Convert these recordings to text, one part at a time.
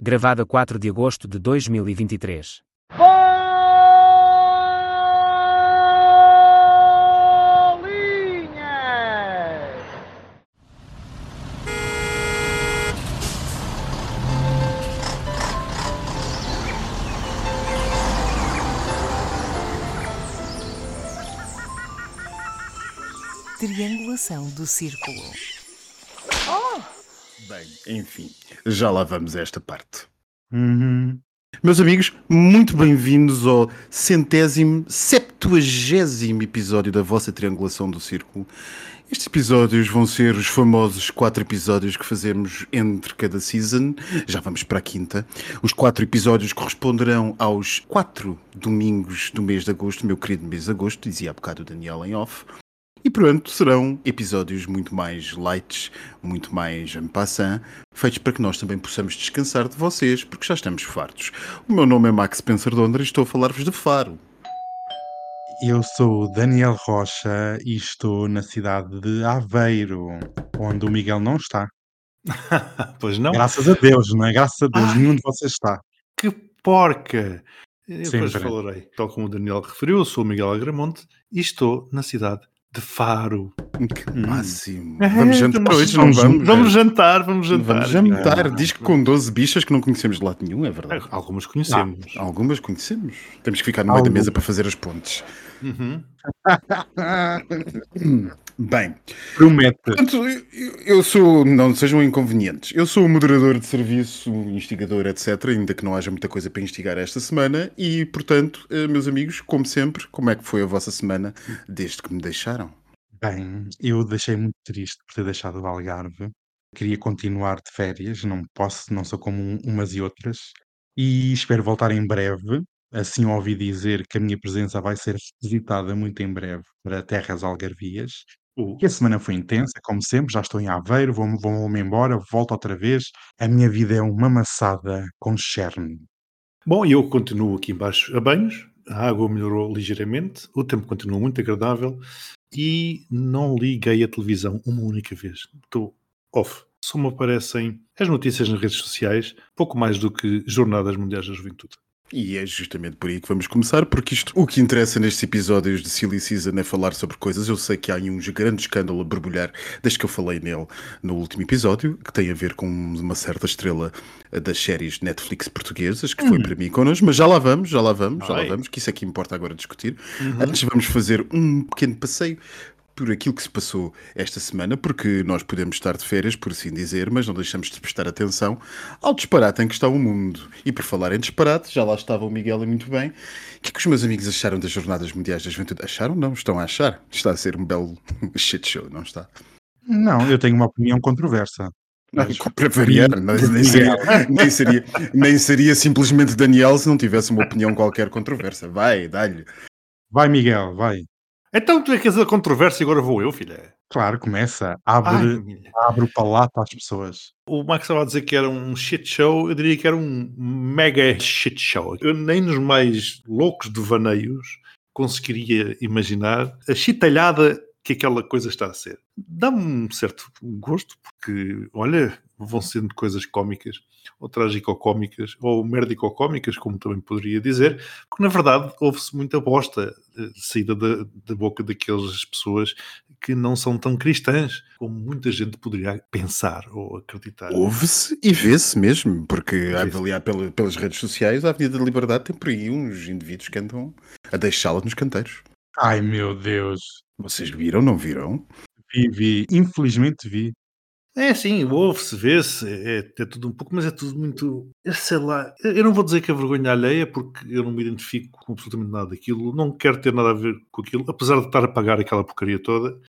Gravado a 4 de agosto de 2023. Bolinhas! Triangulação do círculo. Bem, enfim, já lá vamos a esta parte. Uhum. Meus amigos, muito bem-vindos ao centésimo, septuagésimo episódio da vossa triangulação do círculo. Estes episódios vão ser os famosos quatro episódios que fazemos entre cada season. Já vamos para a quinta. Os quatro episódios corresponderão aos quatro domingos do mês de agosto, meu querido mês de agosto, dizia há bocado o Daniel em off. E pronto, serão episódios muito mais lights, muito mais en passant, feitos para que nós também possamos descansar de vocês, porque já estamos fartos. O meu nome é Max Spencer Dondra e estou a falar-vos de Faro. Eu sou o Daniel Rocha e estou na cidade de Aveiro, onde o Miguel não está. pois não? Graças a Deus, não é? Graças a Deus, Ai. nenhum de vocês está. Que porca! Eu depois Sempre. falarei. Tal como o Daniel referiu, eu sou o Miguel Agramonte e estou na cidade de Faro. Que Hum. máximo. É, Vamos jantar vamos- hoje, não vamos? Vamos jantar, vamos jantar. Vamos jantar. Ah. Diz que com 12 bichas que não conhecemos de lado nenhum, é verdade. Algumas conhecemos. Algumas conhecemos. Temos que ficar no meio da Algumas. mesa para fazer as pontes. Uhum. Bem, Promete. Portanto, eu, sou, não sejam inconvenientes, eu sou o moderador de serviço, instigador, etc. Ainda que não haja muita coisa para instigar esta semana. E, portanto, eh, meus amigos, como sempre, como é que foi a vossa semana desde que me deixaram? Bem, eu deixei muito triste por ter deixado o Algarve. Queria continuar de férias, não posso, não sou como um- umas e outras. E espero voltar em breve. Assim ouvi dizer que a minha presença vai ser visitada muito em breve para terras algarvias. E a semana foi intensa, como sempre, já estou em Aveiro, vou-me vou-me embora, volto outra vez. A minha vida é uma maçada com cherne. Bom, e eu continuo aqui embaixo a banhos. A água melhorou ligeiramente, o tempo continua muito agradável e não liguei a televisão uma única vez. Estou off. Só me aparecem as notícias nas redes sociais, pouco mais do que Jornadas Mundiais da Juventude. E é justamente por aí que vamos começar, porque isto, o que interessa nestes episódios de Silly Season é falar sobre coisas. Eu sei que há aí um grande escândalo a borbulhar, desde que eu falei nele no último episódio, que tem a ver com uma certa estrela das séries Netflix portuguesas, que foi para mim connosco, mas já lá vamos, já lá vamos, já lá vamos, que isso é que importa agora discutir. Antes vamos fazer um pequeno passeio por aquilo que se passou esta semana, porque nós podemos estar de férias, por assim dizer, mas não deixamos de prestar atenção ao disparate em que está o mundo. E por falar em disparate, já lá estava o Miguel e muito bem. O que é que os meus amigos acharam das Jornadas Mundiais da Juventude? Acharam? Não, estão a achar. Está a ser um belo shit show, não está? Não, eu tenho uma opinião controversa. Mas- Para variar, mas nem seria, nem, seria, nem seria simplesmente Daniel se não tivesse uma opinião qualquer controversa. Vai, dá-lhe. Vai, Miguel, vai. Então tu é que és a controvérsia e agora vou eu, filha. Claro, começa. Abre, abre o palato às pessoas. O Max estava a dizer que era um shit show, eu diria que era um mega shit show. Eu nem nos mais loucos devaneios conseguiria imaginar a chitalhada que aquela coisa está a ser. Dá-me um certo gosto, porque, olha, vão sendo coisas cómicas, ou trágico-cómicas, ou merdico-cómicas, como também poderia dizer, porque na verdade houve-se muita bosta eh, saída da, da boca daquelas pessoas que não são tão cristãs como muita gente poderia pensar ou acreditar. Ouve-se e vê-se mesmo, porque a avaliar pela- pelas redes sociais, a Avenida da Liberdade tem por aí uns indivíduos que andam a deixá-la nos canteiros. Ai, meu Deus. Vocês viram, não viram? Vi, vi. Infelizmente vi. É sim, ouve-se, vê-se, é, é tudo um pouco, mas é tudo muito. eu Sei lá, eu não vou dizer que é vergonha alheia, porque eu não me identifico com absolutamente nada daquilo, não quero ter nada a ver com aquilo, apesar de estar a pagar aquela porcaria toda,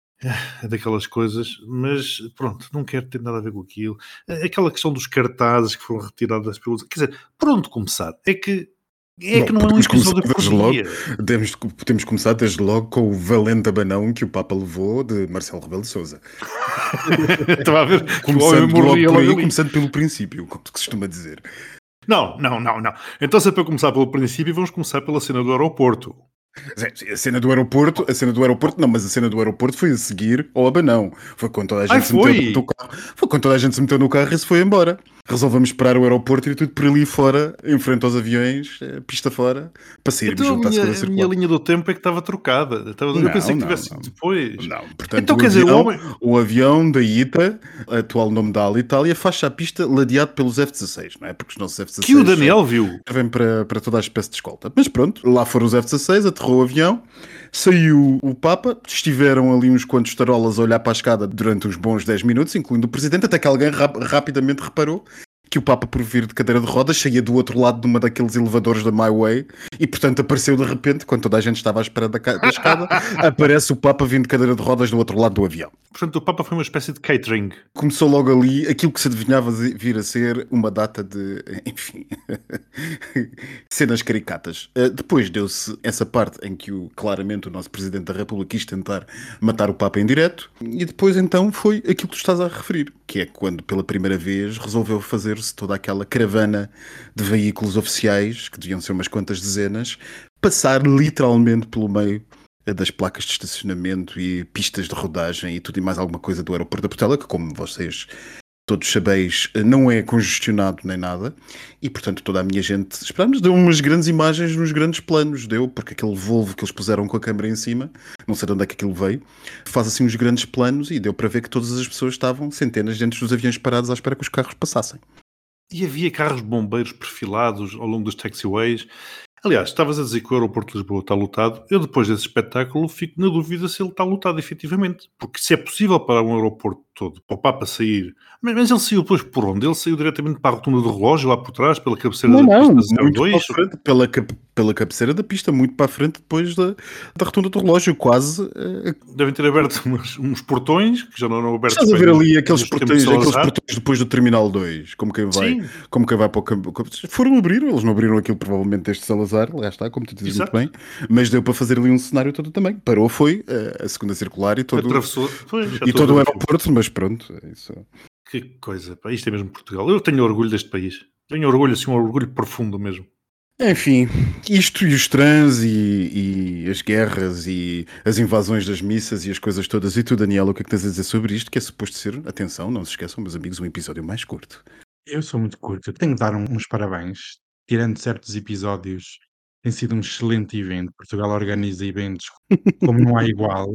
é daquelas coisas, mas pronto, não quero ter nada a ver com aquilo. Aquela questão dos cartazes que foram retiradas pelos. Quer dizer, por onde começar? É que. É Bom, que não é um podemos começar desde porcaria. Temos, temos começado desde logo com o valente abanão que o Papa levou de Marcelo Rebelo de Souza. Estava a ver Começando logo por aí, logo começando pelo princípio, como se costuma dizer. Não, não, não, não. Então, se é para começar pelo princípio, vamos começar pela cena do aeroporto. A cena do aeroporto, a cena do aeroporto, não, mas a cena do aeroporto foi a seguir ao abanão. Foi quando toda a gente Ai, se meteu no carro. Foi quando toda a gente se meteu no carro e se foi embora. Resolvemos esperar o aeroporto e tudo por ali fora, em frente aos aviões, eh, pista fora, para sairmos Então a junto à minha, a minha linha do tempo é que estava trocada. Estava- eu Não, pensei que não, tivesse não. depois. Não, portanto, Então o, quer dizer, o avião, homem. o avião da ITA, atual nome da Alitalia, faz a pista ladeado pelos F-16, não é? Porque os nossos F-16 Que o Daniel viu. vem para, para toda a espécie de escolta. Mas pronto, lá foram os F-16, aterrou o avião, saiu o Papa, estiveram ali uns quantos tarolas a olhar para a escada durante uns bons 10 minutos, incluindo o Presidente, até que alguém rap- rapidamente reparou que o Papa, por vir de cadeira de rodas, saía do outro lado de uma daqueles elevadores da My Way e, portanto, apareceu de repente, quando toda a gente estava à espera da, da escada, aparece o Papa vindo de cadeira de rodas do outro lado do avião. Portanto, o Papa foi uma espécie de catering. Começou logo ali aquilo que se adivinhava vir a ser uma data de, enfim, cenas caricatas. Uh, depois deu-se essa parte em que o, claramente o nosso Presidente da República quis tentar matar o Papa em direto, e depois então foi aquilo que tu estás a referir, que é quando pela primeira vez resolveu fazer-se toda aquela caravana de veículos oficiais, que deviam ser umas quantas dezenas, passar literalmente pelo meio eh, das placas de estacionamento e pistas de rodagem e tudo e mais alguma coisa do aeroporto da Portela, que como vocês todos sabeis, eh, não é congestionado nem nada, e portanto toda a minha gente, esperamos, deu umas grandes imagens nos grandes planos, deu, porque aquele Volvo que eles puseram com a câmera em cima, não sei de onde é que aquilo veio, faz assim uns grandes planos e deu para ver que todas as pessoas estavam centenas dentro dos aviões parados à espera que os carros passassem. E havia carros de bombeiros perfilados ao longo dos taxiways. Aliás, estavas a dizer que o aeroporto de Lisboa está lotado. Eu, depois desse espetáculo, fico na dúvida se ele está lotado efetivamente. Porque se é possível para um aeroporto todo, para o Papa sair. Mas, mas ele saiu depois por onde? Ele saiu diretamente para a rotunda do relógio, lá por trás, pela cabeceira Não, da não, pista muito 02? para frente, pela, pela cabeceira da pista, muito para a frente depois da, da rotunda do relógio, quase eh, Devem ter aberto uns, uns portões, que já não eram abertos. Estás a ver ali aqueles portões, aqueles portões depois do Terminal 2, como quem vai, Sim. como quem vai para o campo. Foram abrir, eles não abriram aquilo provavelmente desde Salazar, lá está, como tu dizes Exato. muito bem, mas deu para fazer ali um cenário todo também. Parou, foi eh, a segunda circular e todo, Atravessou. Pois, e todo o aeroporto, mas pronto, é isso. Que coisa, pá. Isto é mesmo Portugal. Eu tenho orgulho deste país. Tenho orgulho, assim, um orgulho profundo mesmo. Enfim, isto e os trans e, e as guerras e as invasões das missas e as coisas todas. E tu, Daniel, o que é que tens a dizer sobre isto? Que é suposto ser, atenção, não se esqueçam, meus amigos, um episódio mais curto. Eu sou muito curto. Eu tenho que dar uns parabéns. Tirando certos episódios, tem sido um excelente evento. Portugal organiza eventos como não há igual.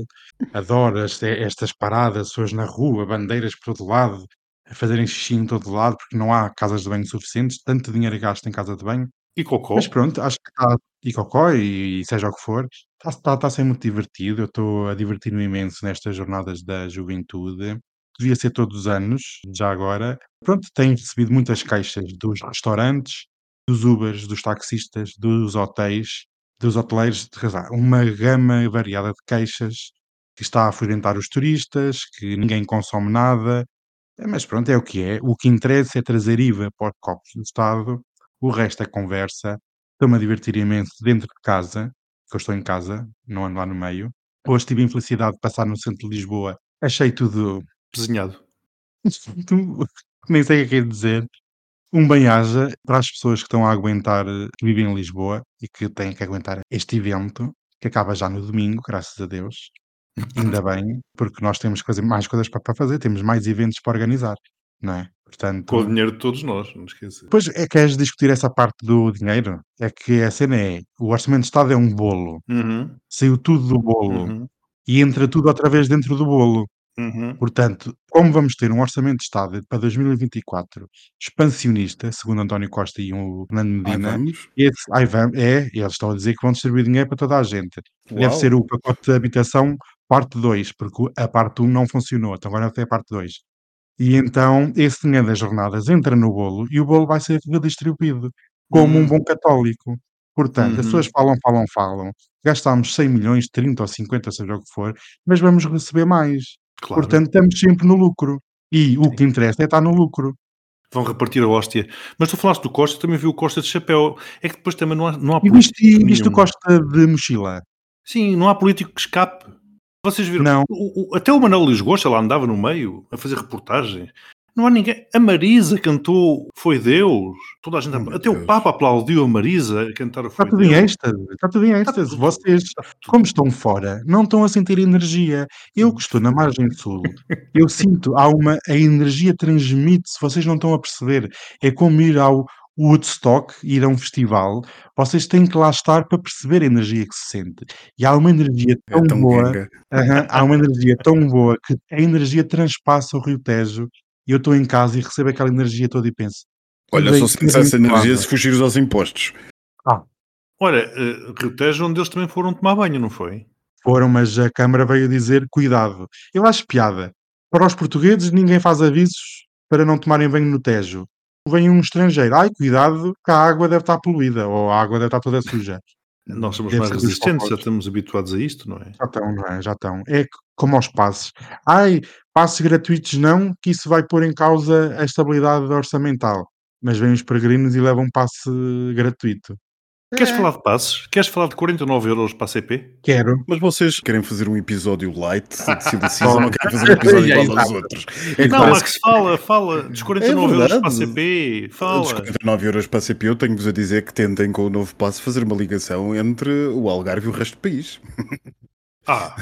Adoro as- estas paradas, pessoas na rua, bandeiras por todo lado, a fazerem xixi em todo lado, porque não há casas de banho suficientes, tanto dinheiro gasto em casa de banho. E Cocó? Mas pronto, acho que está, e cocó, e, e seja o que for, está, está a ser muito divertido. Eu estou a divertir-me imenso nestas jornadas da juventude. Devia ser todos os anos, já agora. Pronto, tenho recebido muitas queixas dos restaurantes, dos Ubers, dos taxistas, dos hotéis, dos hoteleiros, de razão, uma gama variada de queixas que está a afugentar os turistas, que ninguém consome nada. É, Mas pronto, é o que é. O que interessa é trazer IVA para os copos do Estado, o resto é conversa. Estou-me a divertir imenso dentro de casa, que eu estou em casa, não ando lá no meio. Hoje tive a infelicidade de passar no centro de Lisboa, achei tudo. Desenhado. nem sei o que é que é dizer. Um bem-aja para as pessoas que estão a aguentar, que vivem em Lisboa e que têm que aguentar este evento, que acaba já no domingo, graças a Deus. Ainda bem, porque nós temos coisa, mais coisas para, para fazer, temos mais eventos para organizar, não é? Portanto, Com o dinheiro de todos nós, não esqueça. Pois é, queres discutir essa parte do dinheiro? É que a cena é: o Orçamento de Estado é um bolo, Uhum, saiu tudo do bolo uhum, e entra tudo outra vez dentro do bolo. Uhum. Portanto, como vamos ter um Orçamento de Estado para 2024 expansionista, segundo António Costa e o Fernando Medina, vamos. esse, é, eles estão a dizer que vão distribuir dinheiro para toda a gente. Deve Uau. ser o pacote de habitação parte 2, porque a parte 1 não funcionou, então agora tem a parte 2. E então esse dinheiro das jornadas entra no bolo e o bolo vai ser redistribuído, como um Hum. bom católico. Portanto, as Uhum. pessoas falam, falam, falam. Gastámos 100 milhões, 30 ou 50, seja o que for, mas vamos receber mais. Claro. Portanto, estamos sempre no lucro. E o que interessa é estar no lucro. Vão repartir a hóstia. Mas tu falaste do Costa, também vi o Costa de chapéu. É que depois também não há, não há E viste, e viste o. Costa de mochila? Sim, não há político que escape. Vocês viram? Não. O- o- até o Manuel Luís Gosta lá andava no meio a fazer reportagens. Não há ninguém. A Marisa cantou Foi Deus. Toda a gente. Até o Deus. Papa aplaudiu a Marisa a cantar o Está Foi tudo em Deus. êxtase, está tudo em êxtase. tudo- Vocês, como estão fora, não estão a sentir energia. Eu que estou na margem sul, eu sinto, há uma, a energia transmite-se, vocês não estão a perceber. É como ir ao Woodstock, ir a um festival, vocês têm que lá estar para perceber a energia que se sente. E há uma energia É tão, tão boa, ganga. aham, há uma energia tão boa que a energia transpassa o Rio Tejo e eu estou em casa e recebo aquela energia toda e penso. Olha, "Bem, só sentes essa bem energia falado." se fugires aos impostos. Olha, eh, Rio Tejo, onde eles também foram tomar banho, não foi? Foram, mas a Câmara veio dizer cuidado. Eu acho piada. Para os portugueses, ninguém faz avisos para não tomarem banho no Tejo. Vem um estrangeiro, ai cuidado, que a água deve estar poluída ou a água deve estar toda suja. Nós somos mais resistentes, já estamos habituados a isto, não é? Já estão, não é? Já estão. É como aos passes. Ai, passes gratuitos não, que isso vai pôr em causa a estabilidade orçamental. Mas vêm os peregrinos e levam um passe gratuito. Queres É. falar de passes? Queres falar de 49 euros para a CP? Quero. Mas vocês querem fazer um episódio light de ou não querem fazer um episódio É, igual aos exato. outros? É que não, parece Max, fala, fala. Dos 49 euros para a. CP. Dos Fala. 49 euros para a CP, eu tenho-vos a dizer que tentem com o novo passo fazer uma ligação entre o Algarve e o resto do país. Ah.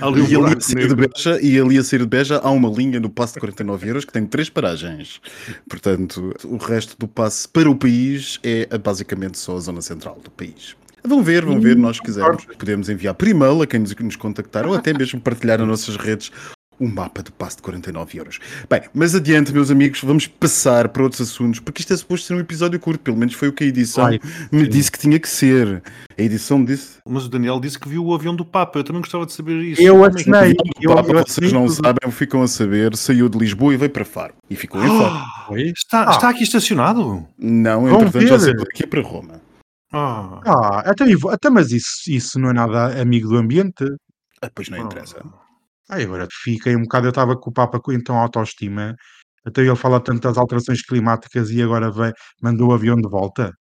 Ali E ali, a sair de. Beja, e ali a sair de Beja há uma linha no passe de 49 euros que tem três paragens. Portanto, o resto do passe para o país é eh, basicamente só a zona central do país. Vão ver, vão ver, nós quisermos. Podemos enviar por e-mail a quem nos, nos contactar ou até mesmo partilhar nas nossas redes o mapa do passe de 49 euros. Bem, mas adiante, meus amigos, vamos passar para outros assuntos, porque isto é suposto ser um episódio curto, pelo menos foi o que a edição Vai. me disse que tinha que ser. A edição disse. Mas o Daniel disse que viu o avião do Papa. Eu também gostava de saber isso. Eu assinei. O Eu, Papa, eu vocês assinei não tudo. sabem, ficam a saber, saiu de Lisboa e veio para Faro. E ficou em Faro. Foi? Está, Ah. está aqui estacionado? Não, Vão entretanto já ver. saiu daqui para Roma. Ah. Ah, até, e vo- até mas isso, isso não é nada amigo do ambiente. Ah, pois não interessa. Ai, agora fiquei um bocado, eu estava com o Papa com então autoestima, até ele fala tanto das alterações climáticas e agora vem, mandou o avião de volta.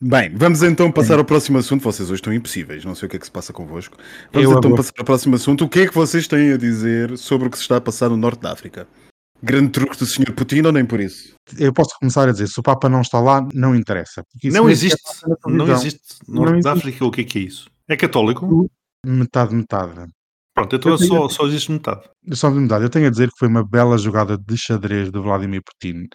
Bem, vamos então passar ao próximo assunto. Vocês hoje estão impossíveis, não sei o que é que se passa convosco. Vamos Eu então agora- passar ao próximo assunto. O que é que vocês têm a dizer sobre o que se está a passar no norte da África? Grande truque do Sr. Putin ou nem por isso? Eu posso começar a dizer, se o Papa não está lá, não interessa. porque isso Não existe. sequer passa na Não existe. Norte Não da existe. África, o que é que é isso? É católico? Metade, metade. Pronto, então Eu tenho- só, só existe metade. Só de metade. Eu tenho a dizer que foi uma bela jogada de xadrez de Vladimir Putin.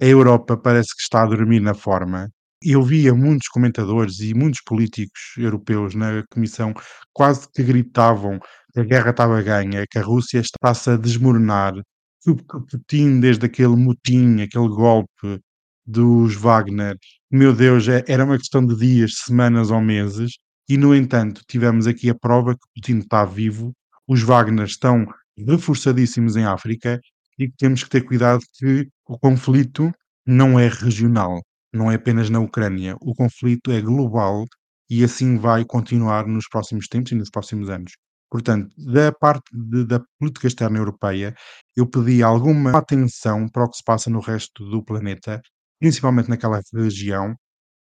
A Europa parece que está a dormir na forma. Eu via muitos comentadores e muitos políticos europeus na comissão quase que gritavam que a guerra estava ganha, que a Rússia está-se a desmoronar, que o que o Putin, desde aquele motim, aquele golpe dos Wagner, meu Deus, é- era uma questão de dias, semanas ou meses, e no entanto tivemos aqui a prova que Putin está vivo, os Wagner estão reforçadíssimos em África e que temos que ter cuidado que o conflito não é regional, não é apenas na Ucrânia, o conflito é global e assim vai continuar nos próximos tempos e nos próximos anos. Portanto, da parte de- da política externa europeia, eu pedi alguma atenção para o que se passa no resto do planeta, principalmente naquela região,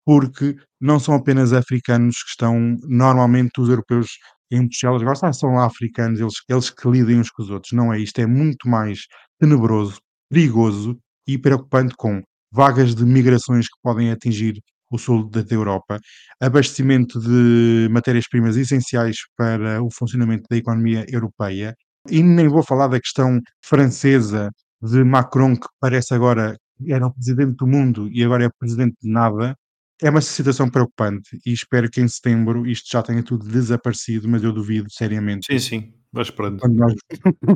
porque não são apenas africanos que estão, normalmente os europeus em Bruxelas. Gostam, ah, são lá africanos, eles, eles que lidem uns com os outros. Não é isto, é muito mais tenebroso, perigoso e preocupante com vagas de migrações que podem atingir o sul da Europa, abastecimento de matérias-primas essenciais para o funcionamento da economia europeia, e nem vou falar da questão francesa de Macron, que parece agora era o presidente do mundo e agora é presidente de nada, é uma situação preocupante e espero que em setembro isto já tenha tudo desaparecido, mas eu duvido seriamente Sim, sim. Vai esperando. quando nós,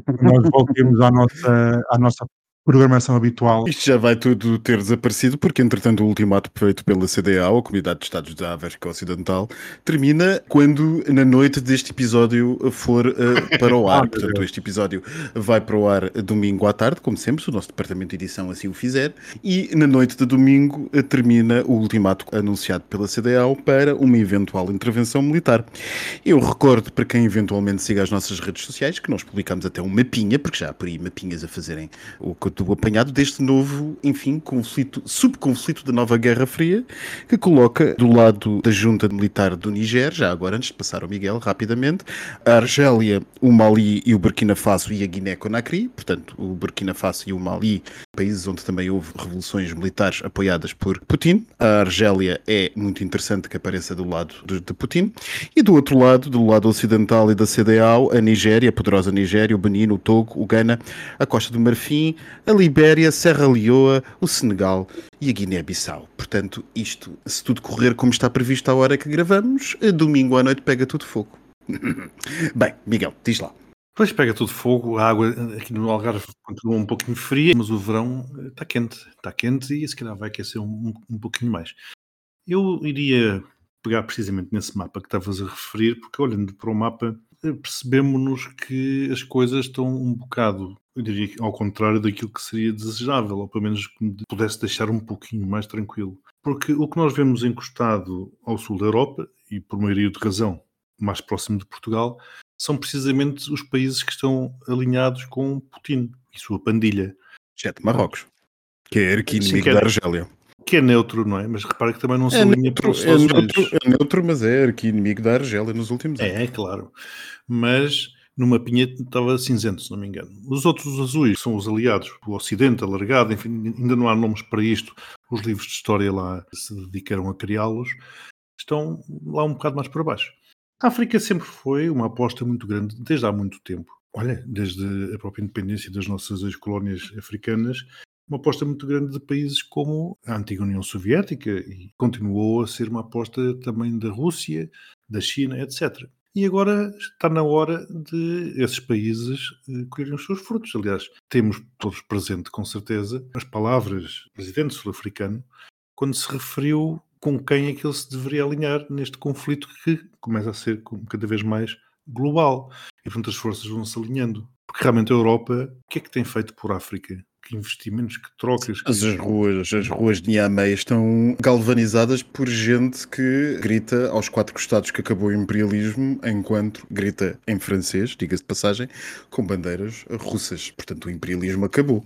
quando nós voltemos à nossa, à nossa programação habitual. Isto já vai tudo ter desaparecido, porque entretanto o ultimato feito pela CDAO, a Comunidade de Estados da África Ocidental, termina quando na noite deste episódio for eh, para o ar. meu Portanto, este episódio vai para o ar domingo à tarde, como sempre, se o nosso departamento de edição assim o fizer, e na noite de domingo eh, termina o ultimato anunciado pela CDAO para uma eventual intervenção militar. Eu recordo para quem eventualmente siga as nossas redes sociais que nós publicamos até um mapinha, porque já há por aí mapinhas a fazerem o que do apanhado deste novo, enfim, conflito, subconflito da nova Guerra Fria, que coloca do lado da junta militar do Niger, já agora antes de passar ao Miguel, rapidamente, a Argélia, o Mali e o Burkina Faso e a Guiné-Conakry, portanto, o Burkina Faso e o Mali, países onde também houve revoluções militares apoiadas por Putin. A Argélia é muito interessante que apareça do lado de, de Putin. E do outro lado, do lado ocidental e da CDAO, a Nigéria, a poderosa Nigéria, o Benin, o Togo, o Ghana, a Costa do Marfim, a Libéria, Serra Leoa, o Senegal e a Guiné-Bissau. Portanto, isto, se tudo correr como está previsto à hora que gravamos, domingo à noite pega tudo fogo. Bem, Miguel, diz lá. Depois pega tudo fogo, a água aqui no Algarve continua um pouquinho fria, mas o verão está quente, está quente e se calhar vai aquecer um, um pouquinho mais. Eu iria pegar precisamente nesse mapa que estavas a referir, porque olhando para o mapa percebemos-nos que as coisas estão um bocado, eu diria ao contrário daquilo que seria desejável, ou pelo menos que me pudesse deixar um pouquinho mais tranquilo. Porque o que nós vemos encostado ao sul da Europa, e por maioria de razão mais próximo de Portugal, são precisamente os países que estão alinhados com Putin e sua pandilha. Exceto Marrocos, que é arqui-inimigo é da Argélia que é neutro, não é? Mas repara que também não se é alinha neutro, para é neutro, é neutro, mas é arqui-inimigo da Argélia nos últimos anos. É, é claro. Mas no mapinha estava cinzento, se não me engano. Os outros azuis são os aliados, o Ocidente alargado, enfim, ainda não há nomes para isto. Os livros de história lá se dedicaram a criá-los. Estão lá um bocado mais para baixo. A África sempre foi uma aposta muito grande, desde há muito tempo. Olha, desde a própria independência das nossas ex-colónias africanas, uma aposta muito grande de países como a antiga União Soviética e continuou a ser uma aposta também da Rússia, da China, etc. E agora está na hora de esses países eh, colherem os seus frutos. Aliás, temos todos presente, com certeza, as palavras do presidente sul-africano quando se referiu com quem é que ele se deveria alinhar neste conflito que começa a ser cada vez mais global. E, portanto, as forças vão se alinhando. Porque realmente a Europa, o que é que tem feito por África? que investimentos, que trocas. Que... As, ruas, as ruas de Niamey estão galvanizadas por gente que grita aos quatro costados que acabou o imperialismo, enquanto grita em francês, diga-se de passagem, com bandeiras russas. Portanto, o imperialismo acabou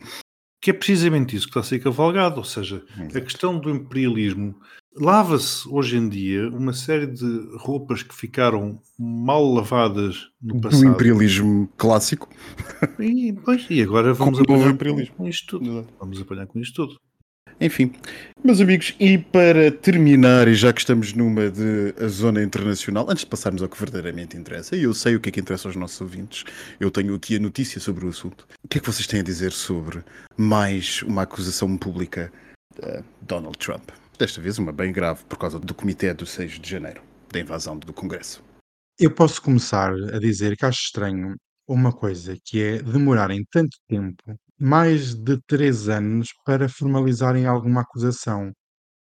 que é precisamente isso que está a ser cavalgado, ou seja, a questão do imperialismo. Lava-se hoje em dia uma série de roupas que ficaram mal lavadas no passado. Do imperialismo clássico. E, pois, e agora vamos apanhar com isto tudo. Vamos apanhar com isto tudo. Enfim, meus amigos, e para terminar, e já que estamos numa de a zona internacional, antes de passarmos ao que verdadeiramente interessa, e eu sei o que é que interessa aos nossos ouvintes, eu tenho aqui a notícia sobre o assunto. O que é que vocês têm a dizer sobre mais uma acusação pública de Donald Trump? Desta vez uma bem grave, por causa do comitê do 6 de janeiro, da invasão do Congresso. Eu posso começar a dizer que acho estranho uma coisa, que é demorarem tanto tempo mais de três anos para formalizarem alguma acusação.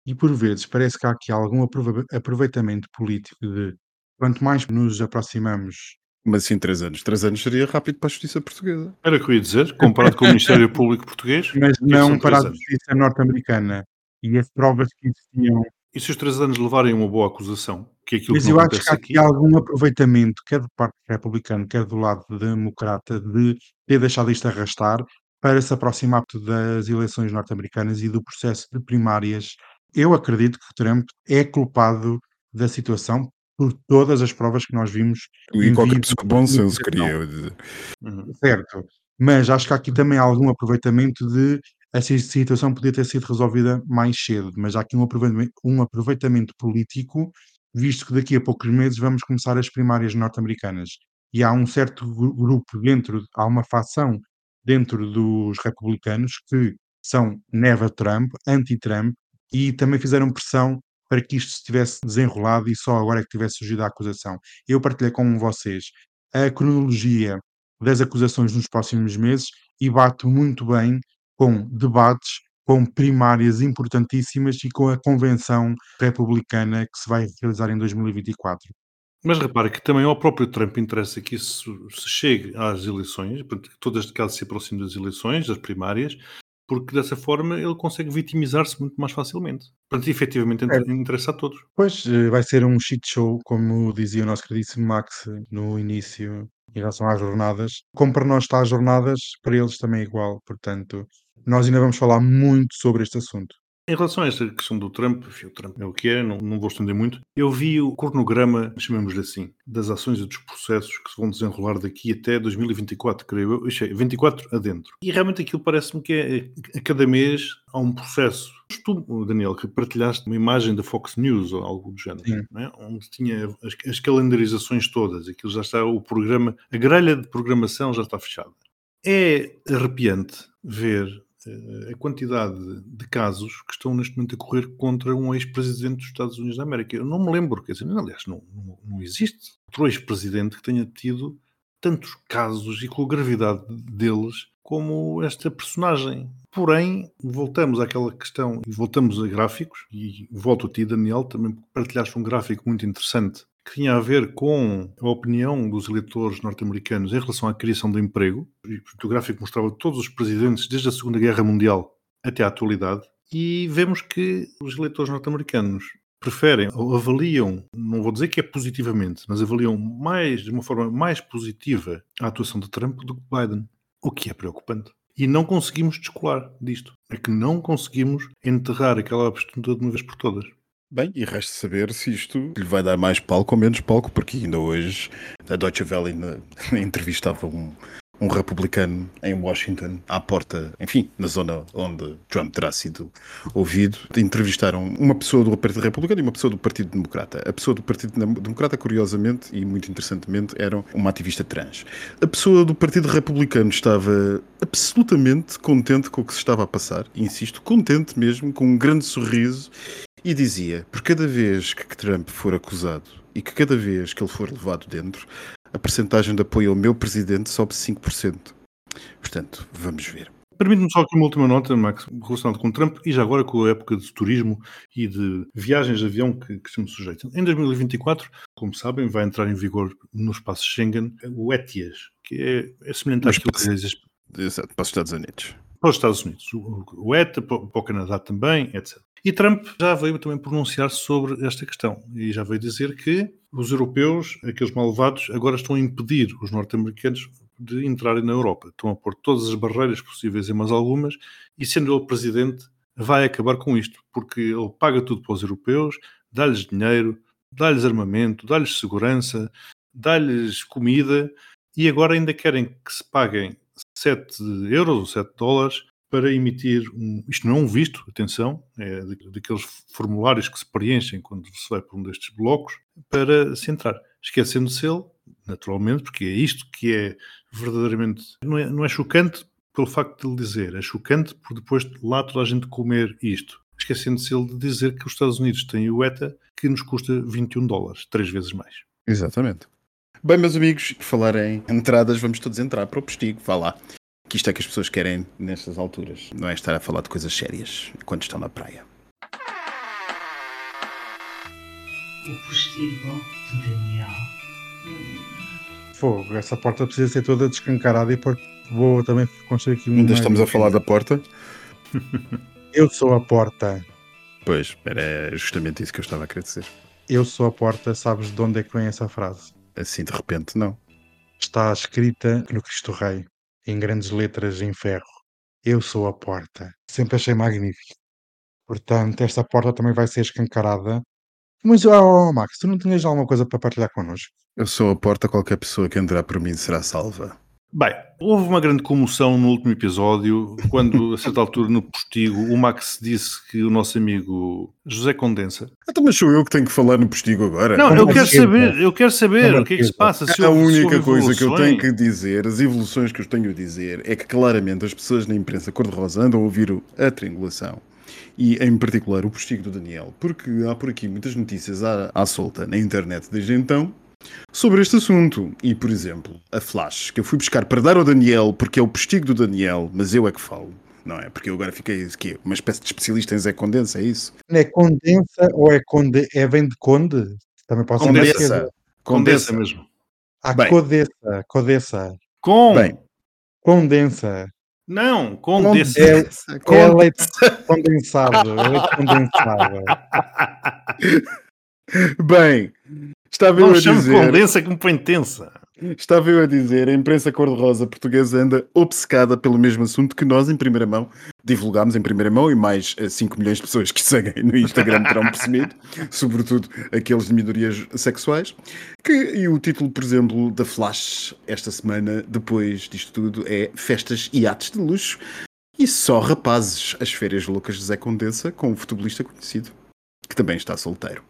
E por vezes parece que há aqui algum aproveitamento político de quanto mais nos aproximamos. Mas sim, três anos. Três anos seria rápido para a justiça portuguesa. Era o que eu ia dizer, comparado com o Ministério Público português. Mas não para a justiça norte-americana. E as provas que existiam. E se os três anos levarem uma boa acusação? Que é aquilo Mas que eu acho que há aqui, algum aproveitamento, quer do parte republicano, quer do lado democrata, de ter deixado isto arrastar para se aproximar das eleições norte-americanas e do processo de primárias. Eu acredito que Trump é culpado da situação por todas as provas que nós vimos. E qualquer pessoa com bom senso, queria. Uhum. Certo. Mas acho que há aqui também algum aproveitamento de essa situação poder ter sido resolvida mais cedo, mas há aqui um aproveitamento, um aproveitamento político, visto que daqui a poucos meses vamos começar as primárias norte-americanas. E há um certo grupo dentro, há uma facção dentro dos republicanos que são neva Trump, anti-Trump, e também fizeram pressão para que isto se tivesse desenrolado e só agora é que tivesse surgido a acusação. Eu partilhei com vocês a cronologia das acusações nos próximos meses e bato muito bem com debates, com primárias importantíssimas e com a convenção republicana que se vai realizar em 2024. Mas repare que também ao próprio Trump interessa que isso se chegue às eleições, que todo este caso se aproxime das eleições, das primárias, porque dessa forma ele consegue vitimizar-se muito mais facilmente. Portanto, efetivamente é. interessa a todos. Pois, eh, vai ser um shit show, como dizia o nosso queridíssimo Max no início, em relação às jornadas. Como para nós está as jornadas, para eles também é igual. Portanto, nós ainda vamos falar muito sobre este assunto. Em relação a esta questão do Trump, enfim, o Trump é o que é, não, não vou estender muito. Eu vi o cronograma, chamemos-lhe assim, das ações e dos processos que se vão desenrolar daqui até 2024, creio eu. Isto é, 24 adentro. E realmente aquilo parece-me que é, a cada mês há um processo. Tu, Daniel, que partilhaste uma imagem da Fox News ou algo do género, é? onde tinha as, as calendarizações todas, aquilo já está, o programa, a grelha de programação já está fechada. É arrepiante ver a quantidade de casos que estão neste momento a correr contra um ex-presidente dos Estados Unidos da América. Eu não me lembro, quer dizer, aliás, não, não, não existe outro ex-presidente que tenha tido tantos casos e com a gravidade deles como esta personagem. Porém, voltamos àquela questão voltamos a gráficos, e volto a ti, Daniel, também partilhaste um gráfico muito interessante que tinha a ver com a opinião dos eleitores norte-americanos em relação à criação de emprego. o gráfico mostrava todos os presidentes desde a Segunda Guerra Mundial até à atualidade. E vemos que os eleitores norte-americanos preferem ou avaliam, não vou dizer que é positivamente, mas avaliam mais, de uma forma mais positiva a atuação de Trump do que Biden. O que é preocupante. E não conseguimos descolar disto. É que não conseguimos enterrar aquela abstenção de uma vez por todas. Bem, e resta saber se isto lhe vai dar mais palco ou menos palco, porque ainda hoje a Deutsche Welle entrevistava um, um republicano em Washington, à porta, enfim, na zona onde Trump terá sido ouvido. Entrevistaram uma pessoa do Partido Republicano e uma pessoa do Partido Democrata. A pessoa do Partido Democrata, curiosamente e muito interessantemente, era uma ativista trans. A pessoa do Partido Republicano estava absolutamente contente com o que se estava a passar, insisto, contente mesmo, com um grande sorriso e dizia: por cada vez que Trump for acusado e que cada vez que ele for levado dentro, a percentagem de apoio ao meu presidente sobe 5%. Portanto, vamos ver. Permite-me só aqui uma última nota, Max, relacionada com Trump e já agora com a época de turismo e de viagens de avião que, que estamos sujeitos. Em 2024, como sabem, vai entrar em vigor no espaço Schengen o ETIAS, que é, é semelhante àquilo que existe. Exato, para os Estados Unidos. Para os Estados Unidos. O, o ETA, para o Canadá também, etc. E Trump já veio também pronunciar sobre esta questão e já veio dizer que os europeus, aqueles malvados, agora estão a impedir os norte-americanos de entrarem na Europa. Estão a pôr todas as barreiras possíveis e mais algumas, e sendo ele presidente, vai acabar com isto, porque ele paga tudo para os europeus, dá-lhes dinheiro, dá-lhes armamento, dá-lhes segurança, dá-lhes comida, e agora ainda querem que se paguem 7 euros ou 7 dólares para emitir um. Isto não é um visto, atenção, é daqueles formulários que se preenchem quando se vai para um destes blocos, para se entrar. Esquecendo-se ele, naturalmente, porque é isto que é verdadeiramente. Não é, não é chocante pelo facto de ele dizer, é chocante por depois lá toda a gente comer isto. Esquecendo-se ele de dizer que os Estados Unidos têm o ETA que nos custa 21 dólares, três vezes mais. Exatamente. Bem, meus amigos, falar em entradas, vamos todos entrar para o postigo. Vá lá que isto é que as pessoas querem nestas alturas. Não é estar a falar de coisas sérias quando estão na praia. O postigo de Daniel. Fogo, essa porta precisa ser toda descancarada e vou também construir aqui um. Ainda estamos a falar da porta? Eu sou a porta. Pois, era justamente isso que eu estava a querer dizer. Eu sou a porta, sabes de onde é que vem essa frase? Assim de repente, não. Está escrita no Cristo Rei em grandes letras em ferro. Eu sou a porta. Sempre achei magnífico. Portanto, esta porta também vai ser escancarada. Mas, oh, Max, tu não tinhas alguma coisa para partilhar connosco? Eu sou a porta, qualquer pessoa que entrar por mim será salva. Bem, houve uma grande comoção no último episódio, quando, a certa altura, no postigo, o Max disse que o nosso amigo José Condensa. Então, mas sou eu que tenho que falar no postigo agora. Não, eu quero saber, eu quero saber o que é que se passa. Se a única coisa que eu tenho que dizer, as evoluções que eu tenho a dizer, é que claramente as pessoas na imprensa cor-de-rosa andam a ouvir a triangulação e em particular o postigo do Daniel, porque há por aqui muitas notícias à, à solta na internet desde então sobre este assunto. E, por exemplo, a Flash, que eu fui buscar para dar ao Daniel, porque é o postigo do Daniel, mas eu é que falo. Não é? Porque eu agora fiquei aqui, uma espécie de especialista em Zé Condensa, é isso? É condensa ou é conde? É vem de conde? Também pode condensa. condensa. Condensa mesmo. Ah, Bem. codessa, codessa. Com. Bem. Condensa. Não, condensa. É, é leite condensado. É leite condensado. Bem, Estava não eu a dizer. condensa que me põe tensa. Estava eu a dizer, a imprensa cor-de-rosa portuguesa anda obcecada pelo mesmo assunto que nós, em primeira mão, divulgámos em primeira mão e mais eh, 5 milhões de pessoas que seguem no Instagram terão percebido, sobretudo aqueles de minorias sexuais. Que, e o título, por exemplo, da Flash esta semana, depois disto tudo, é Festas e Atos de Luxo e só rapazes, as férias loucas de Zé Condensa com um futebolista conhecido, que também está solteiro.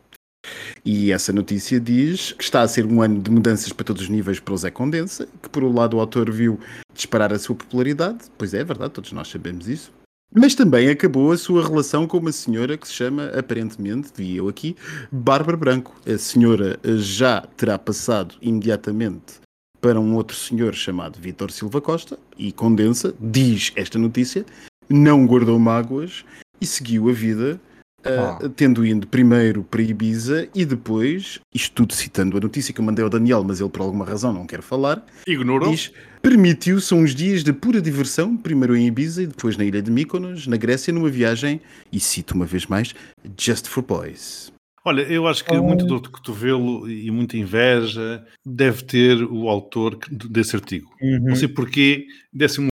E essa notícia diz que está a ser um ano de mudanças para todos os níveis para o Zé Condensa, que por um lado o autor viu disparar a sua popularidade, pois é, é verdade, todos nós sabemos isso, mas também acabou a sua relação com uma senhora que se chama, aparentemente, vi eu aqui, Bárbara Branco. A senhora já terá passado imediatamente para um outro senhor chamado Vítor Silva Costa e Condensa, diz esta notícia, não guardou mágoas e seguiu a vida Uh, tendo ido primeiro para Ibiza e depois, isto tudo citando a notícia que eu mandei ao Daniel, mas ele por alguma razão não quer falar, Ignorou? diz, permitiu-se uns dias de pura diversão, primeiro em Ibiza e depois na ilha de Mykonos, na Grécia, numa viagem, e cito uma vez mais, Just for Boys. Olha, eu acho que muito dor de cotovelo e muita inveja deve ter o autor desse artigo. Uhum. Não sei porquê, desse um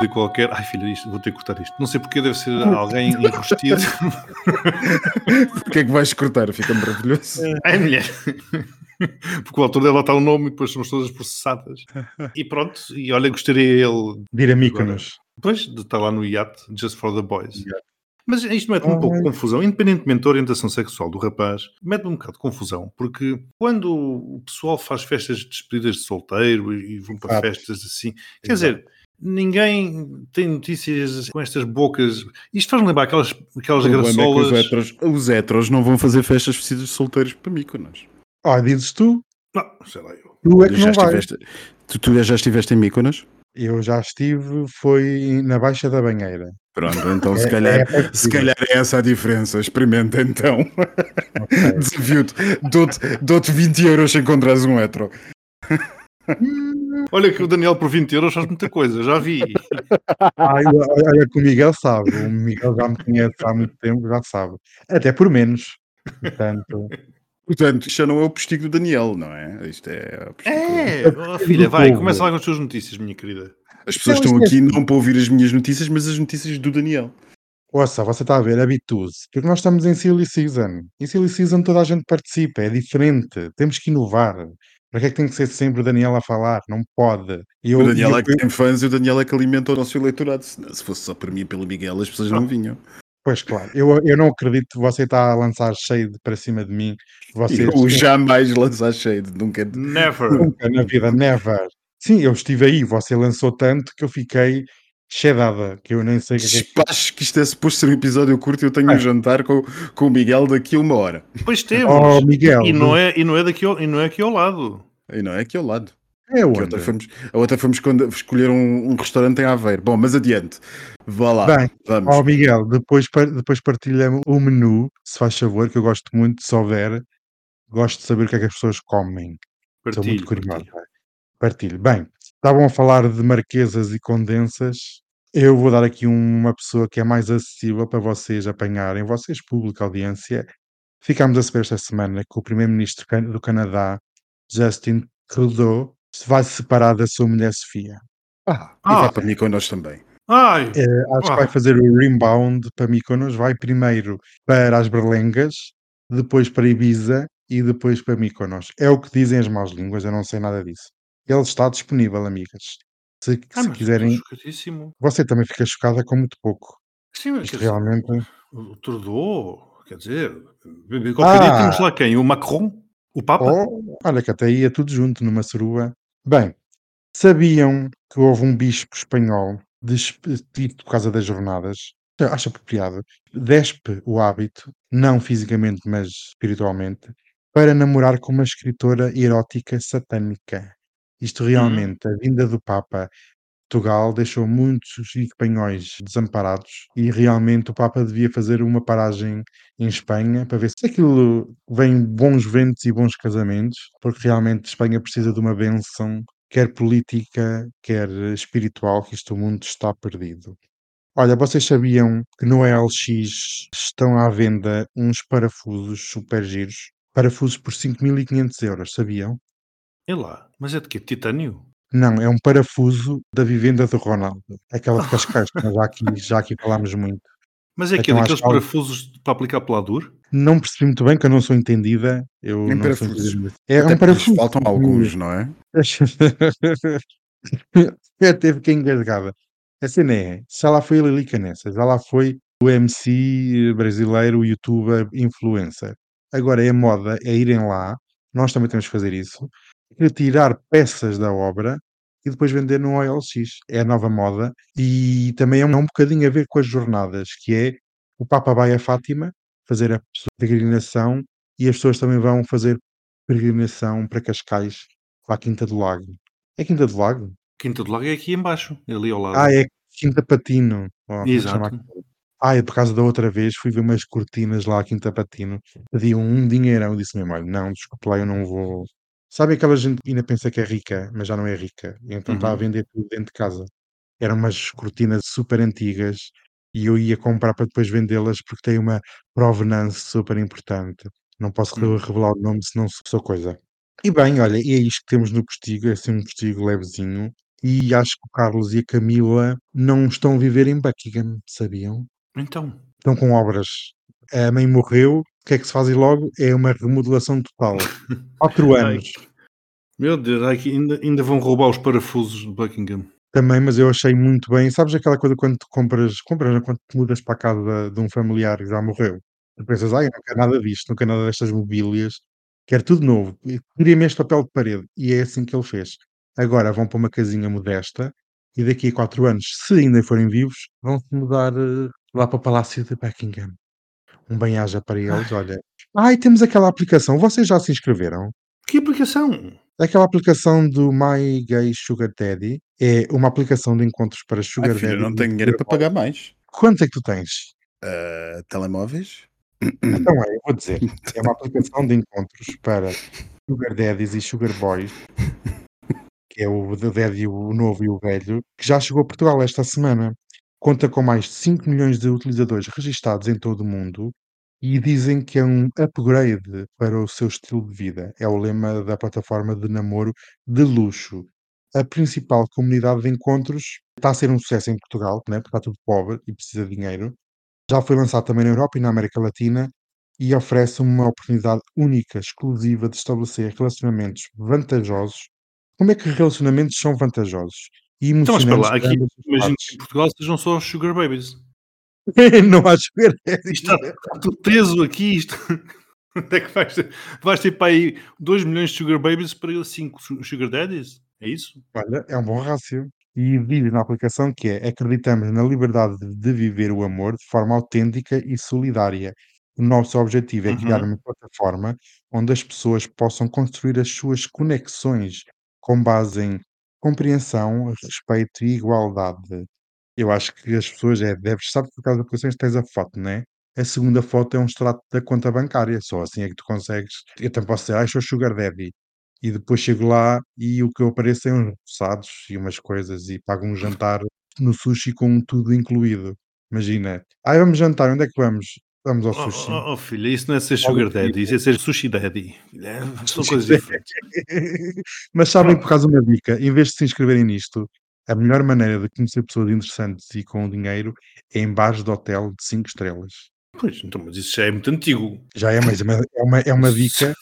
de qualquer. Ai, filha, isto, vou ter que cortar isto. Não sei porque deve ser alguém enrostido. Porquê é que vais cortar? Fica maravilhoso. Ai, mulher. Porque o autor dela está o nome e depois somos todas processadas. E pronto, e olha, gostaria ele. De ir a Mykonos. Depois de estar lá no iate, Just for the Boys. Mas isto mete-me um pouco de confusão, independentemente da orientação sexual do rapaz, mete-me um bocado de confusão, porque quando o pessoal faz festas de despedidas de solteiro e vão para Exato. festas assim, quer dizer, ninguém tem notícias com estas bocas. Isto faz-me lembrar aquelas, aquelas é graçolas. os heteros, os heteros não vão fazer festas vestidas de solteiros para Mykonos. Ó, dizes tu, Não, sei lá eu. tu é que já não vais. tu, tu já estiveste em Mykonos? Eu já estive, foi na Baixa da Banheira. Pronto, então se É- calhar, é parecido. se calhar é essa a diferença. Experimenta então. Ok. Desafio-te. Dou-te dou-te 20 euros se encontrares um hetero. Olha que o Daniel por 20 euros faz muita coisa, já vi. Olha, que o Miguel sabe. O Miguel já me conhece há muito tempo, já sabe. Até por menos. Portanto, Portanto, isto já não é o postigo do Daniel, não é? Isto é. o postigo- É, ó, filha, vai, começa lá com as tuas notícias, minha querida. As pessoas Não, estão é aqui não para ouvir as minhas notícias, mas as notícias do Daniel. ouça, você está a ver, habitue-se. Porque nós estamos em Silly Season. Em Silly Season toda a gente participa, é diferente. Temos que inovar. Para que é que tem que ser sempre o Daniel a falar? Não pode. Eu- o Daniel eu- é que tem fãs e o Daniel é que alimenta o nosso eleitorado. Se, se fosse só por mim e pelo Miguel, as pessoas não vinham. Pois claro, eu, eu não acredito que você está a lançar shade para cima de mim. Você Eu jamais lançar shade, nunca. Never. Nunca na vida, never. Sim, eu estive aí, você lançou tanto que eu fiquei shadada, que eu nem sei o que é que Despacho que isto é suposto ser um episódio curto e eu tenho É. um jantar com, com o Miguel daqui a uma hora. Pois temos. Oh, Miguel, e, não é, e, não é daqui ao, e não é aqui ao lado. E não é aqui ao lado. é onde? outra fomos, a outra fomos quando- escolher um, um restaurante em Aveiro. Bom, mas adiante. Vá lá. Bem, vamos. Ó Miguel, depois, depois partilha o menu, se faz favor, que eu gosto muito, se houver, gosto de saber o que é que as pessoas comem. Estou muito Partilho, curioso. partilho. Partilho. Bem, estavam a falar de marquesas e condensas. Eu vou dar aqui uma pessoa que é mais acessível para vocês apanharem, vocês, público, audiência. Ficámos a saber esta semana que o primeiro-ministro do Canadá, Justin Trudeau, se vai separar da sua mulher Sofia. Ah, e Ah. vai para mim com nós também. Ai, Eh, acho Ah. que vai fazer o rebound para Mykonos. Vai primeiro para as Berlengas, depois para Ibiza e depois para Mykonos. É o que dizem as más línguas, eu não sei nada disso. Ele está disponível, amigas. Se, ah, se mas quiserem, estou chocadíssimo. você também fica chocada com muito pouco. Sim, mas Isto quer dizer, realmente. o Trudeau, quer dizer, qualquer dia Ah. temos lá quem? O Macron? O Papa? Oh, olha que até ia tudo junto numa surua. Bem, sabiam que houve um bispo espanhol despedido por causa das jornadas? Eu Acho apropriado. Despe o hábito, não fisicamente, mas espiritualmente, para namorar com uma escritora erótica satânica. Isto realmente, a vinda do Papa a Portugal deixou muitos espanhóis desamparados e realmente o Papa devia fazer uma paragem em Espanha para ver se aquilo vem bons ventos e bons casamentos, porque realmente Espanha precisa de uma benção, quer política, quer espiritual, que isto o mundo está perdido. Olha, vocês sabiam que no LX estão à venda uns parafusos super giros? Parafusos por 5.500 euros, sabiam? É lá. Mas é de quê? Titânio? Não, é um parafuso da vivenda do Ronaldo. Aquela de Cascais, que já aqui, já aqui falámos muito. Mas é que Então, daqueles que parafusos para aplicar pelador? Não percebi muito bem, que eu não sou entendida. Eu Nem não sou parafusos. entendida. É Até um parafuso. faltam alguns, não é? Eu até fiquei engasgada. A cena é, já lá foi a Lilica nessa, já lá foi o MC brasileiro, o youtuber, influencer. Agora é a moda, é irem lá, nós também temos que fazer isso, retirar peças da obra e depois vender no OLX. É a nova moda e também é um, é um bocadinho a ver com as jornadas, que é o Papa vai a Fátima fazer a peregrinação e as pessoas também vão fazer peregrinação para Cascais, para a Quinta do Lago. É Quinta do Lago? Quinta do Lago é aqui embaixo, é ali ao lado. Ah, é Quinta Patino. Oh, Exato. Ah, é por causa da outra vez fui ver umas cortinas lá à Quinta Patino. Pediam um dinheirão. Eu disse mesmo: olha, não, desculpe lá, eu não vou. Sabe aquela gente que ainda pensa que é rica, mas já não é rica, e então está a Uhum. vender tudo dentro de casa. Eram umas cortinas super antigas e eu ia comprar para depois vendê-las porque tem uma provenance super importante. Não posso re- Hum. revelar o nome, senão sou- sou coisa. E bem, olha, e é isto que temos no postigo, é assim um postigo levezinho. E acho que o Carlos e a Camila não estão a viver em Buckingham, sabiam? Então, Estão com obras. A mãe morreu, o que é que se faz logo? É uma remodelação total. Quatro Ai, anos meu Deus, ai, ainda, ainda vão roubar os parafusos de Buckingham. também, mas eu achei muito bem. Sabes aquela coisa quando tu compras, compras quando te mudas para a casa de um familiar que já morreu? Tu pensas, ai, não quero nada disto, não quero nada destas mobílias, quero tudo novo. E Tira-me este papel de parede. E é assim que ele fez. Agora vão para uma casinha modesta e daqui a quatro anos, se ainda forem vivos, vão se mudar eh, lá para o Palácio de Buckingham. Um bem-aja para eles, olha. Ai, temos aquela aplicação. Vocês já se inscreveram? Que aplicação? Aquela aplicação do My Gay Sugar Daddy é uma aplicação de encontros para Ai, Sugar filho, eu Daddy. não e tenho dinheiro Sugar para pagar mais. Quanto é que tu tens? Ah, telemóveis? Então é, eu vou dizer. É uma aplicação de encontros para Sugar Daddies e Sugar Boys, que é o Daddy, o novo e o velho, que já chegou a Portugal esta semana. Conta com mais de 5 milhões de utilizadores registados em todo o mundo e dizem que é um upgrade para o seu estilo de vida. É o lema da plataforma de namoro de luxo. A principal comunidade de encontros está a ser um sucesso em Portugal, né, porque está tudo pobre e precisa de dinheiro. Já foi lançado também na Europa e na América Latina e oferece uma oportunidade única, exclusiva de estabelecer relacionamentos vantajosos. Como é que relacionamentos são vantajosos? E Então, mas para lá, aqui, imagino que em Portugal sejam só os Sugar Babies. não há sugar daddies. Isto está, está tudo teso aqui. Isto. Onde é que vais ter? Vais ter para aí 2 milhões de Sugar Babies para 5 Sugar Daddies? É isso? Olha, é um bom rácio. E diz na aplicação que é: acreditamos na liberdade de- viver o amor de forma autêntica e solidária. O nosso objetivo é criar Uhum. uma plataforma onde as pessoas possam construir as suas conexões com base em compreensão, respeito e igualdade. Eu acho que as pessoas é, deves, sabe por causa das aplicações tens a foto, né? A segunda foto é um extrato da conta bancária, só assim é que tu consegues. Eu também posso dizer, ah, eu sou Sugar Daddy. E depois chego lá e o que eu apareço é uns roçados e umas coisas e pago um jantar no sushi com tudo incluído. Imagina. Ai, vamos jantar, onde é que vamos? Vamos ao Oh, sushi. oh, oh, filha, isso não é ser Sugar Daddy, isso é ser Sushi Daddy. É, São Sushi coisas diferentes. Mas sabem, por causa de uma dica, em vez de se inscreverem nisto, a melhor maneira de conhecer pessoas interessantes e com dinheiro é em bares de hotel de 5 estrelas. Pois, então, mas isso já é muito antigo. Já é, mas é uma, é uma, é uma dica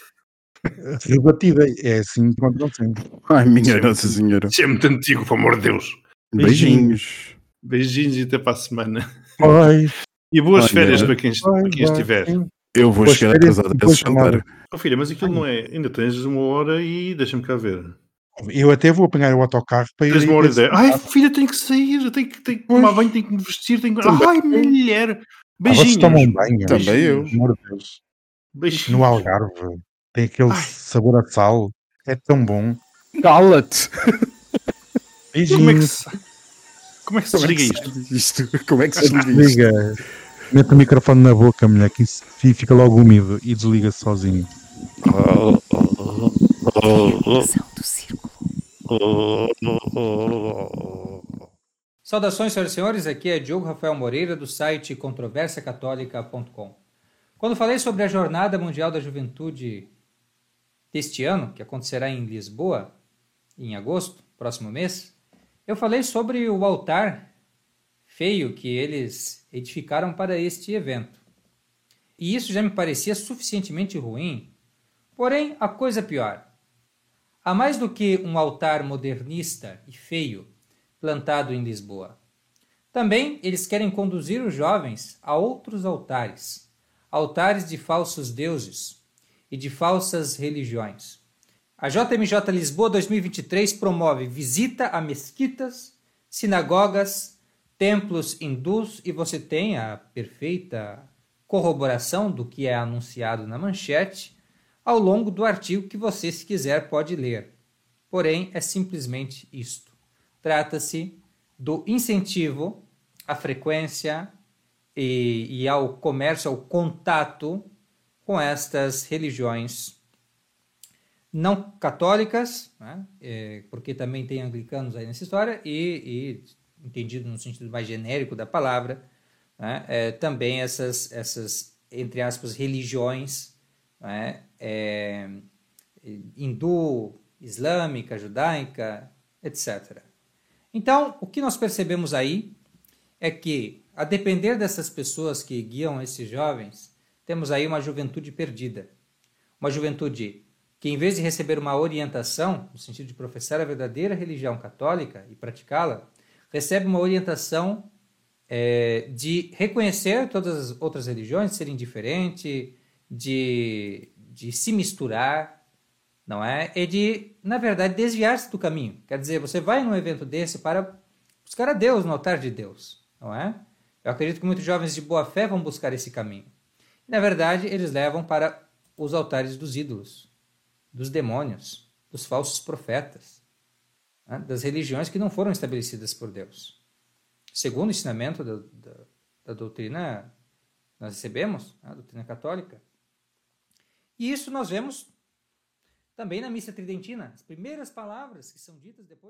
rebatida. É assim que encontram sempre. Ai, minha Isso é Nossa Senhora. Isso é muito antigo, pelo amor de Deus. Beijinhos. Beijinhos e até para a semana. Oi, E boas Olha, férias para quem, para quem estiver. sim. Eu vou chegar férias, atrasado a esse jantar. Oh filha, mas aquilo não é. Ainda tens uma hora e deixa-me cá ver. Eu até vou apanhar o autocarro para ir Tens uma hora e dez. Ai, filha, tenho que sair, eu tenho que, tenho que tomar banho, tenho que me vestir, tenho que. Ai, mulher! Ah, Beijinhos. vocês tomam banho? Também eu. Pelo amor de Deus. Beijinhos. No Algarve. Tem aquele Ai. sabor a sal. É tão bom. Cala-te! Como é que Beijinhos. se, como é que se Como é que desliga se isto? isto? Como é que se desliga isto? Desliga. Mete o microfone na boca, mulher, que isso fi- fica logo úmido e desliga-se sozinho. Saudações, senhoras e senhores, aqui é Diogo Rafael Moreira do site controversiacatólica.com. Quando falei sobre a Jornada Mundial da Juventude deste ano, que acontecerá em Lisboa, em agosto, próximo mês, eu falei sobre o altar feio que eles edificaram para este evento. E isso já me parecia suficientemente ruim. Porém, a coisa pior. Há mais do que um altar modernista e feio plantado em Lisboa. Também eles querem conduzir os jovens a outros altares, altares de falsos deuses e de falsas religiões. A JMJ Lisboa 2023 promove visita a mesquitas, sinagogas, templos hindus e você tem a perfeita corroboração do que é anunciado na manchete ao longo do artigo que você, se quiser, pode ler. Porém, é simplesmente isto. Trata-se do incentivo à frequência e, e ao comércio, ao contato com estas religiões não católicas, né? é, porque também tem anglicanos aí nessa história, e, e entendido no sentido mais genérico da palavra, né? é, também essas, essas, entre aspas, religiões né? é, hindu, islâmica, judaica, etc. Então, o que nós percebemos aí é que, a depender dessas pessoas que guiam esses jovens, temos aí uma juventude perdida. Uma juventude que, em vez de receber uma orientação, no sentido de professar a verdadeira religião católica e praticá-la, recebe uma orientação é, de reconhecer todas as outras religiões, de serem diferentes, de, de se misturar, não é? E de, na verdade, desviar-se do caminho. Quer dizer, você vai num evento desse para buscar a Deus no altar de Deus, não é? Eu acredito que muitos jovens de boa fé vão buscar esse caminho. Na verdade, eles levam para os altares dos ídolos, dos demônios, dos falsos profetas, né? das religiões que não foram estabelecidas por Deus. Segundo o ensinamento da, doutrina, nós recebemos, né? a doutrina católica. E isso nós vemos também na missa tridentina, as primeiras palavras que são ditas depois